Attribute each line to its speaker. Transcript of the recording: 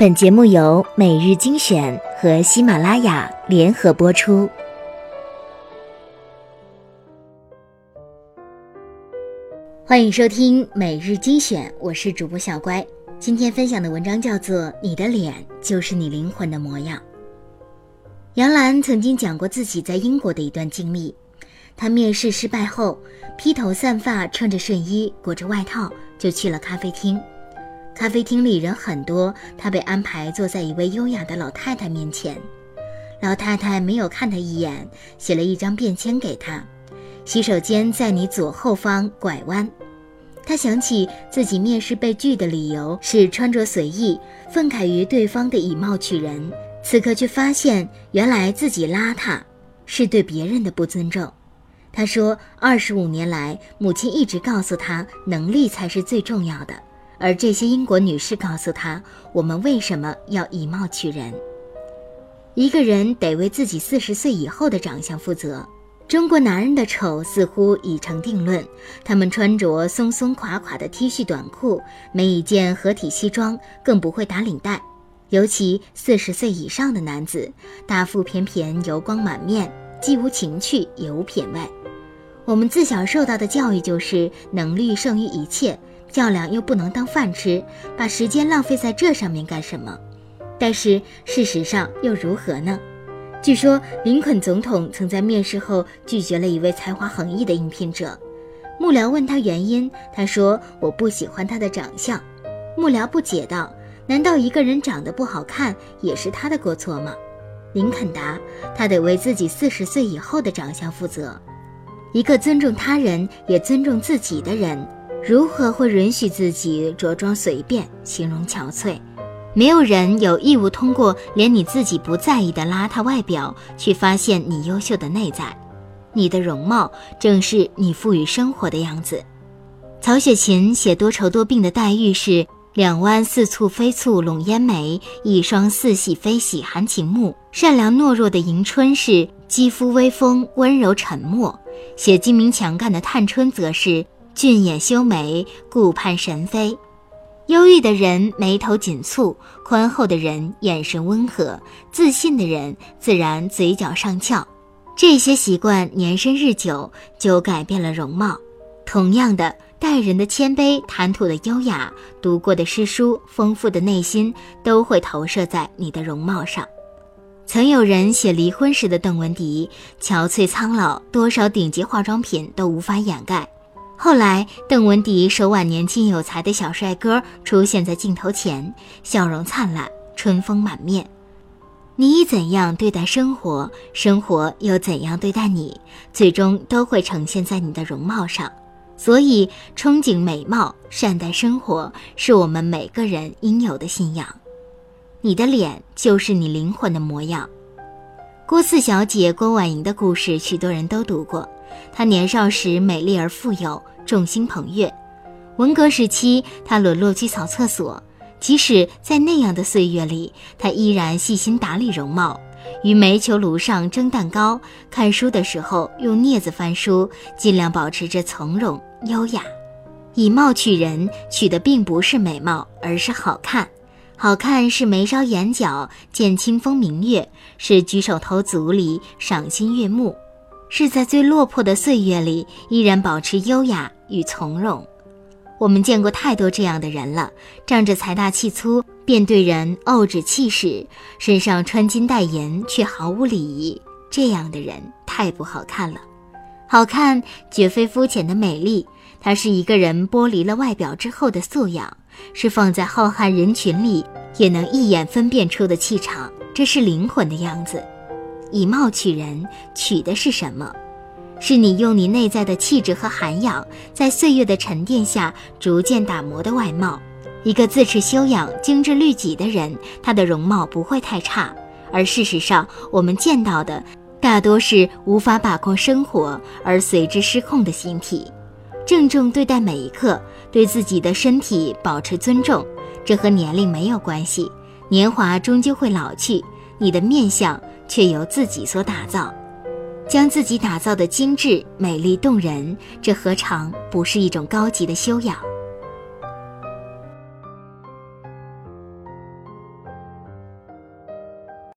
Speaker 1: 本节目由每日精选和喜马拉雅联合播出。欢迎收听每日精选，我是主播小乖。今天分享的文章叫做《你的脸就是你灵魂的模样》。杨澜曾经讲过自己在英国的一段经历。她面试失败后，披头散发，穿着睡衣，裹着外套，就去了咖啡厅。咖啡厅里人很多，他被安排坐在一位优雅的老太太面前。老太太没有看他一眼，写了一张便签给他：“洗手间在你左后方拐弯。”他想起自己面试被拒的理由是穿着随意，愤慨于对方的以貌取人。此刻却发现，原来自己邋遢是对别人的不尊重。他说：“二十五年来，母亲一直告诉他，能力才是最重要的。”而这些英国女士告诉他：“我们为什么要以貌取人？一个人得为自己四十岁以后的长相负责。中国男人的丑似乎已成定论，他们穿着松松垮垮的 T 恤短裤，没一件合体西装，更不会打领带。尤其四十岁以上的男子，大腹便便，油光满面，既无情趣也无品味。我们自小受到的教育就是能力胜于一切。”较量又不能当饭吃，把时间浪费在这上面干什么？但是事实上又如何呢？据说林肯总统曾在面试后拒绝了一位才华横溢的应聘者，幕僚问他原因，他说：“我不喜欢他的长相。”幕僚不解道：“难道一个人长得不好看也是他的过错吗？”林肯答：“他得为自己四十岁以后的长相负责。一个尊重他人也尊重自己的人。”如何会允许自己着装随便、形容憔悴？没有人有义务通过连你自己不在意的邋遢外表去发现你优秀的内在。你的容貌正是你赋予生活的样子。曹雪芹写多愁多病的黛玉是两弯似蹙非蹙笼烟眉，一双似喜非喜含情目；善良懦弱的迎春是肌肤微风温柔沉默。写精明强干的探春则是。俊眼修眉，顾盼神飞；忧郁的人眉头紧蹙，宽厚的人眼神温和，自信的人自然嘴角上翘。这些习惯年深日久，就改变了容貌。同样的，待人的谦卑，谈吐的优雅，读过的诗书，丰富的内心，都会投射在你的容貌上。曾有人写离婚时的邓文迪，憔悴苍老，多少顶级化妆品都无法掩盖。后来，邓文迪手挽年轻有才的小帅哥出现在镜头前，笑容灿烂，春风满面。你以怎样对待生活，生活又怎样对待你，最终都会呈现在你的容貌上。所以，憧憬美貌，善待生活，是我们每个人应有的信仰。你的脸就是你灵魂的模样。郭四小姐郭婉莹的故事，许多人都读过。她年少时美丽而富有。众星捧月，文革时期，她沦落去扫厕所。即使在那样的岁月里，他依然细心打理容貌，于煤球炉上蒸蛋糕，看书的时候用镊子翻书，尽量保持着从容优雅。以貌取人，取的并不是美貌，而是好看。好看是眉梢眼角见清风明月，是举手投足里赏心悦目。是在最落魄的岁月里，依然保持优雅与从容。我们见过太多这样的人了，仗着财大气粗，便对人傲指气使，身上穿金戴银，却毫无礼仪。这样的人太不好看了。好看绝非肤浅的美丽，它是一个人剥离了外表之后的素养，是放在浩瀚人群里也能一眼分辨出的气场。这是灵魂的样子。以貌取人，取的是什么？是你用你内在的气质和涵养，在岁月的沉淀下逐渐打磨的外貌。一个自持修养、精致律己的人，他的容貌不会太差。而事实上，我们见到的大多是无法把控生活而随之失控的形体。郑重对待每一刻，对自己的身体保持尊重，这和年龄没有关系。年华终究会老去，你的面相。却由自己所打造，将自己打造的精致、美丽动人，这何尝不是一种高级的修养？